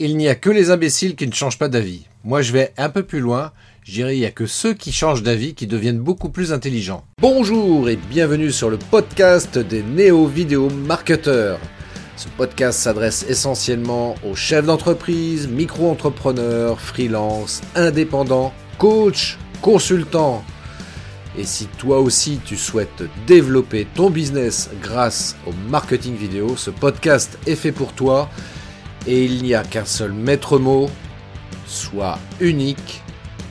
Il n'y a que les imbéciles qui ne changent pas d'avis. Moi, je vais un peu plus loin. Je dirais, il n'y a que ceux qui changent d'avis qui deviennent beaucoup plus intelligents. Bonjour et bienvenue sur le podcast des néo-vidéo marketeurs. Ce podcast s'adresse essentiellement aux chefs d'entreprise, micro-entrepreneurs, freelance, indépendants, coachs, consultants. Et si toi aussi tu souhaites développer ton business grâce au marketing vidéo, ce podcast est fait pour toi et il n'y a qu'un seul maître mot, soit unique,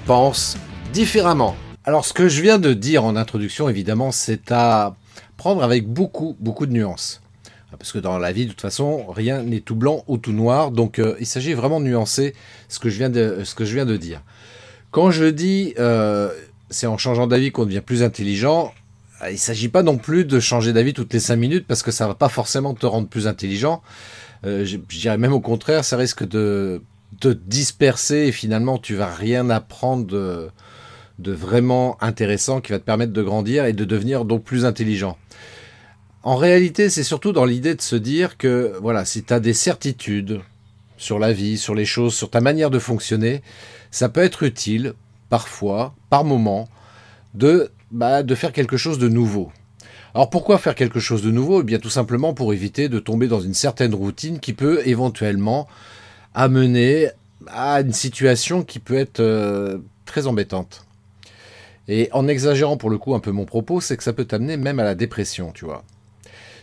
pense différemment. Alors ce que je viens de dire en introduction, évidemment, c'est à prendre avec beaucoup, beaucoup de nuances. Parce que dans la vie, de toute façon, rien n'est tout blanc ou tout noir, donc euh, il s'agit vraiment de nuancer ce que je viens de, dire. Quand je dis euh, c'est en changeant d'avis qu'on devient plus intelligent, il ne s'agit pas non plus de changer d'avis toutes les 5 minutes parce que ça ne va pas forcément te rendre plus intelligent. Euh, je, dirais même au contraire, ça risque de te disperser et finalement tu vas rien apprendre de, de, vraiment intéressant qui va te permettre de grandir et de devenir donc plus intelligent. En réalité, c'est surtout dans l'idée de se dire que voilà, si tu as des certitudes sur la vie, sur les choses, sur ta manière de fonctionner, ça peut être utile parfois, par moment, de, bah, de faire quelque chose de nouveau. Alors pourquoi faire quelque chose de nouveau? Eh bien tout simplement pour éviter de tomber dans une certaine routine qui peut éventuellement amener à une situation qui peut être euh, très embêtante. Et en exagérant pour le coup un peu mon propos, c'est que ça peut t'amener même à la dépression, tu vois.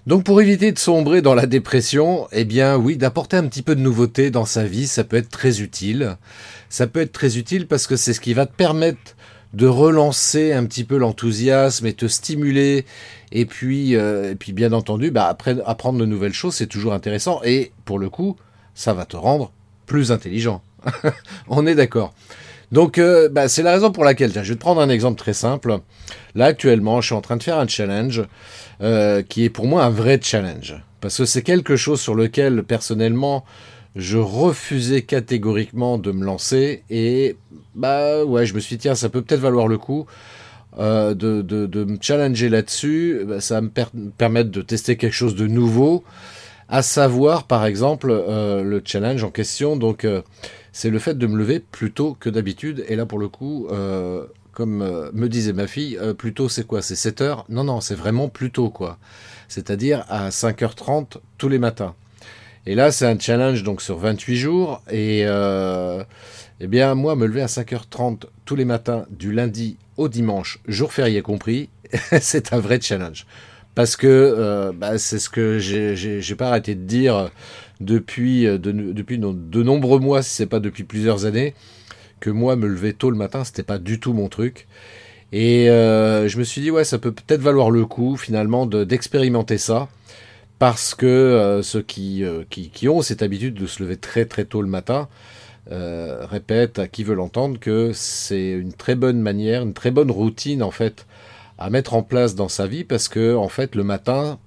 Donc pour éviter de sombrer dans la dépression, eh bien oui, d'apporter un petit peu de nouveauté dans sa vie, ça peut être très utile. Ça peut être très utile parce que c'est ce qui va te permettre de relancer un petit peu l'enthousiasme et te stimuler. Et puis, euh, et puis bien entendu, bah, après, apprendre de nouvelles choses, c'est toujours intéressant. Et pour le coup, ça va te rendre plus intelligent. On est d'accord. Donc, euh, bah, c'est la raison pour laquelle, je vais te prendre un exemple très simple. Là, actuellement, je suis en train de faire un challenge euh, qui est pour moi un vrai challenge. Parce que c'est quelque chose sur lequel, personnellement, je refusais catégoriquement de me lancer et bah ouais, je me suis dit tiens, ça peut peut-être valoir le coup euh, de, de, me challenger là-dessus. Bah, ça va me permettre de tester quelque chose de nouveau, à savoir par exemple euh, le challenge en question. Donc euh, c'est le fait de me lever plus tôt que d'habitude et là pour le coup. comme me disait ma fille, plutôt c'est quoi? C'est 7 heures? Non, non, c'est vraiment plus tôt, quoi. C'est-à-dire à 5h30 tous les matins. Et là, c'est un challenge donc sur 28 jours. Et euh, eh bien, moi, me lever à 5h30 tous les matins, du lundi au dimanche, jour férié compris, c'est un vrai challenge. Parce que euh, bah, c'est ce que j'ai pas arrêté de dire depuis, euh, de, depuis de nombreux mois, si c'est pas depuis plusieurs années, que moi, me lever tôt le matin, c'était pas du tout mon truc. Et je me suis dit, ouais, ça peut peut-être valoir le coup, finalement, d'expérimenter ça parce que euh, ceux euh, qui, ont cette habitude de se lever très très tôt le matin euh, répètent à qui veut l'entendre que c'est une très bonne manière, une très bonne routine en fait à mettre en place dans sa vie parce que en fait le matin,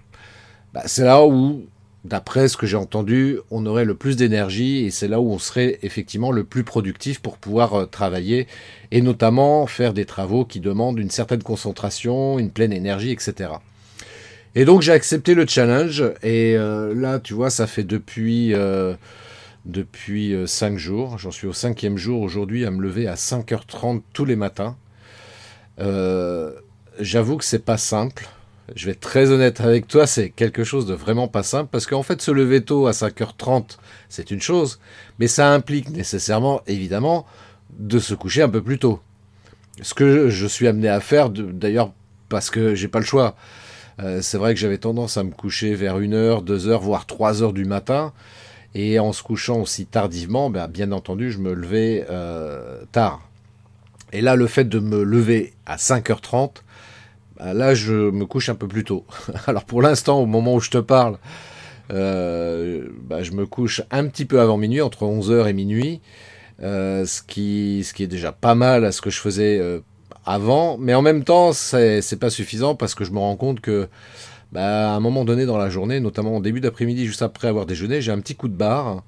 bah, c'est là où, d'après ce que j'ai entendu, on aurait le plus d'énergie et c'est là où on serait effectivement le plus productif pour pouvoir travailler et notamment faire des travaux qui demandent une certaine concentration, une pleine énergie, etc. Et donc j'ai accepté le challenge. Et euh, là, tu vois, ça fait depuis, euh, depuis 5 euh, jours. J'en suis au cinquième jour aujourd'hui à me lever à 5h30 tous les matins. J'avoue que c'est pas simple. Je vais être très honnête avec toi, c'est quelque chose de vraiment pas simple parce qu'en fait, se lever tôt à 5h30, c'est une chose, mais ça implique nécessairement, évidemment, de se coucher un peu plus tôt. Ce que je suis amené à faire, d'ailleurs, parce que j'ai pas le choix. Euh, c'est vrai que j'avais tendance à me coucher vers 1h, 2h, voire 3h du matin. Et en se couchant aussi tardivement, ben, bien entendu, je me levais euh, tard. Et là, le fait de me lever à 5h30, ben, là, je me couche un peu plus tôt. Alors pour l'instant, au moment où je te parle, euh, ben, je me couche un petit peu avant minuit, entre 11h et minuit. ce, qui, ce qui est déjà pas mal à ce que je faisais avant, mais en même temps, c'est pas suffisant parce que je me rends compte que, bah, à un moment donné dans la journée, notamment au début d'après-midi, juste après avoir déjeuné, j'ai un petit coup de barre.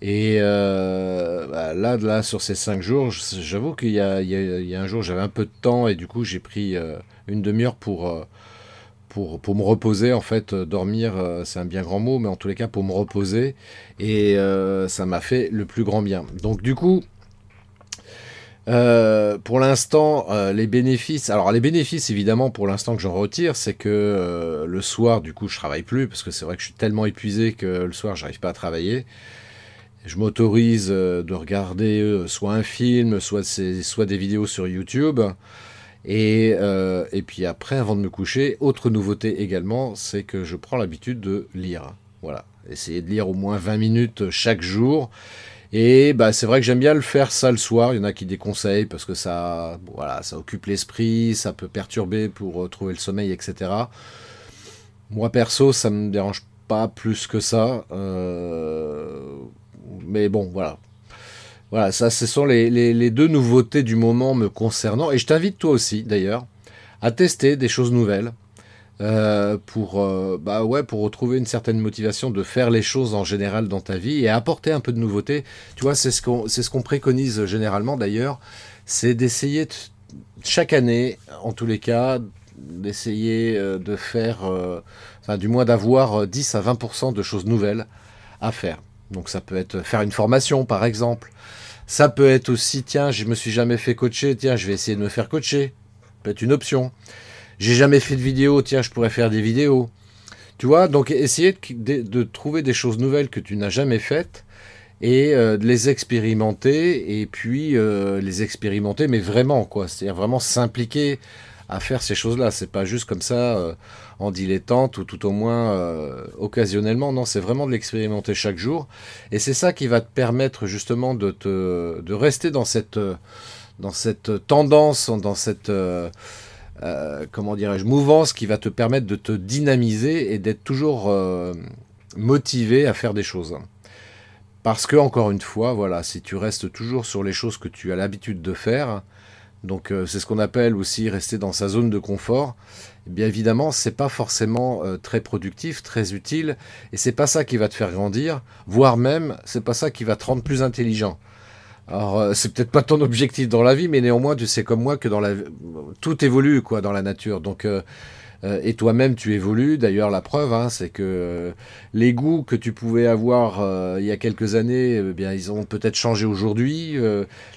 Et euh, bah, là, sur ces cinq jours, j'avoue qu'il y, y, y a, un jour, j'avais un peu de temps et du coup, j'ai pris euh, une demi-heure pour, euh, pour, pour me reposer, en fait, dormir, c'est un bien grand mot, mais en tous les cas, pour me reposer. Et ça m'a fait le plus grand bien. Donc, du coup, euh, pour l'instant, euh, les bénéfices. Alors, les bénéfices, évidemment, pour l'instant que j'en retire, c'est que euh, le soir, du coup, je travaille plus parce que c'est vrai que je suis tellement épuisé que le soir, j'arrive pas à travailler. Je m'autorise de regarder soit un film, soit, des vidéos sur YouTube. Et puis après, avant de me coucher, autre nouveauté également, c'est que je prends l'habitude de lire. Voilà, essayer de lire au moins 20 minutes chaque jour. Et bah, c'est vrai que j'aime bien le faire ça le soir. Il y en a qui déconseillent parce que ça, voilà, ça occupe l'esprit, ça peut perturber pour euh, trouver le sommeil, etc. Moi perso, ça me dérange pas plus que ça. Euh, mais bon, voilà. Voilà, ça, ce sont les, les, deux nouveautés du moment me concernant. Et je t'invite toi aussi, d'ailleurs, à tester des choses nouvelles. Euh, pour, euh, bah ouais, pour retrouver une certaine motivation de faire les choses en général dans ta vie et apporter un peu de nouveauté. Tu vois, c'est ce qu'on ce qu'on préconise généralement d'ailleurs, c'est d'essayer chaque année, en tous les cas, d'essayer euh, de faire, du moins d'avoir 10 à 20% de choses nouvelles à faire. Donc ça peut être faire une formation par exemple. Ça peut être aussi, tiens, je me suis jamais fait coacher, tiens, je vais essayer de me faire coacher. Peut être une option. J'ai jamais fait de vidéo, tiens, je pourrais faire des vidéos. Tu vois, donc essayer de, trouver des choses nouvelles que tu n'as jamais faites et euh, de les expérimenter et puis euh, les expérimenter mais vraiment quoi. C'est-à-dire vraiment s'impliquer à faire ces choses-là. C'est pas juste comme ça euh, en dilettante ou tout au moins occasionnellement. Non c'est vraiment de l'expérimenter chaque jour. Et c'est ça qui va te permettre justement de te de rester dans cette dans cette tendance dans cette comment dirais-je, mouvance qui va te permettre de te dynamiser et d'être toujours euh, motivé à faire des choses. Parce que, encore une fois, voilà, si tu restes toujours sur les choses que tu as l'habitude de faire, donc euh, c'est ce qu'on appelle aussi rester dans sa zone de confort, eh bien évidemment, c'est pas forcément très productif, très utile, et c'est pas ça qui va te faire grandir, voire même, c'est pas ça qui va te rendre plus intelligent. Alors, euh, c'est peut-être pas ton objectif dans la vie, mais néanmoins, tu sais comme moi que dans la tout évolue quoi dans la nature. Donc, euh, euh, et toi-même, tu évolues. D'ailleurs, la preuve, hein, c'est que les goûts que tu pouvais avoir il y a quelques années, eh bien, ils ont peut-être changé aujourd'hui.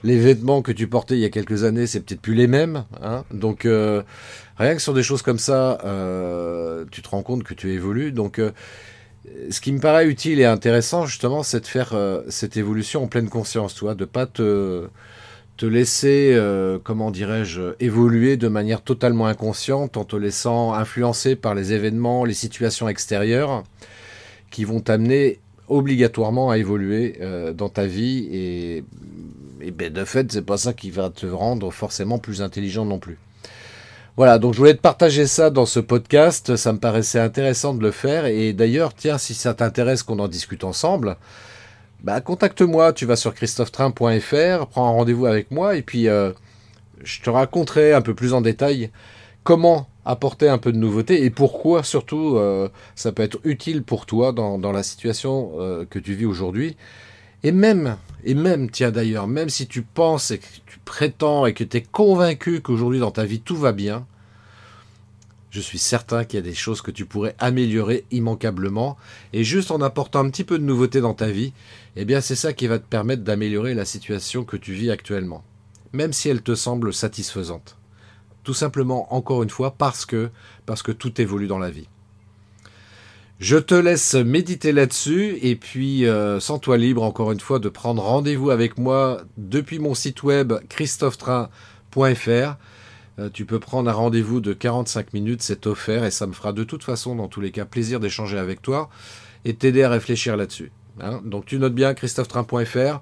les vêtements que tu portais il y a quelques années, c'est peut-être plus les mêmes. Hein. Donc, rien que sur des choses comme ça, tu te rends compte que tu évolues. Donc ce qui me paraît utile et intéressant, justement, c'est de faire euh, cette évolution en pleine conscience, tu vois, de pas te, laisser, euh, comment dirais-je, évoluer de manière totalement inconsciente en te laissant influencer par les événements, les situations extérieures qui vont t'amener obligatoirement à évoluer euh, dans ta vie et, et ben, de fait, c'est pas ça qui va te rendre forcément plus intelligent non plus. Voilà, donc je voulais te partager ça dans ce podcast, ça me paraissait intéressant de le faire, et d'ailleurs, tiens, si ça t'intéresse qu'on en discute ensemble, bah contacte-moi, tu vas sur christophetrain.fr, prends un rendez-vous avec moi, et puis euh, je te raconterai un peu plus en détail comment apporter un peu de nouveauté et pourquoi surtout euh, ça peut être utile pour toi dans, la situation euh, que tu vis aujourd'hui. Et même, et même, tiens d'ailleurs, même si tu penses et que tu prétends et que tu es convaincu qu'aujourd'hui dans ta vie tout va bien, je suis certain qu'il y a des choses que tu pourrais améliorer immanquablement. Et juste en apportant un petit peu de nouveauté dans ta vie, eh bien c'est ça qui va te permettre d'améliorer la situation que tu vis actuellement. Même si elle te semble satisfaisante. Tout simplement, encore une fois, parce que, parce que tout évolue dans la vie. Je te laisse méditer là-dessus et puis euh, sens-toi libre encore une fois de prendre rendez-vous avec moi depuis mon site web christophetrain.fr. Euh, tu peux prendre un rendez-vous de 45 minutes, c'est offert et ça me fera de toute façon dans tous les cas plaisir d'échanger avec toi et t'aider à réfléchir là-dessus. Hein. Donc tu notes bien christophetrain.fr.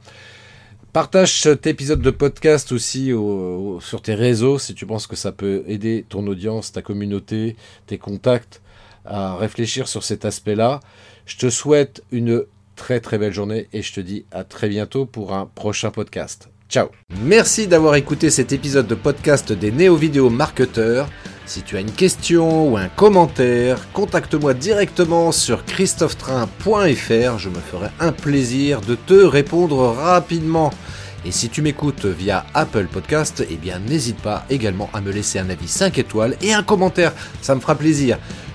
Partage cet épisode de podcast aussi sur tes réseaux si tu penses que ça peut aider ton audience, ta communauté, tes contacts à réfléchir sur cet aspect-là. Je te souhaite une très très belle journée et je te dis à très bientôt pour un prochain podcast. Ciao Merci d'avoir écouté cet épisode de podcast des néo-vidéo marketeurs. Si tu as une question ou un commentaire, contacte-moi directement sur christophetrain.fr. Je me ferai un plaisir de te répondre rapidement. Et si tu m'écoutes via Apple Podcast, eh bien n'hésite pas également à me laisser un avis 5 étoiles et un commentaire, ça me fera plaisir.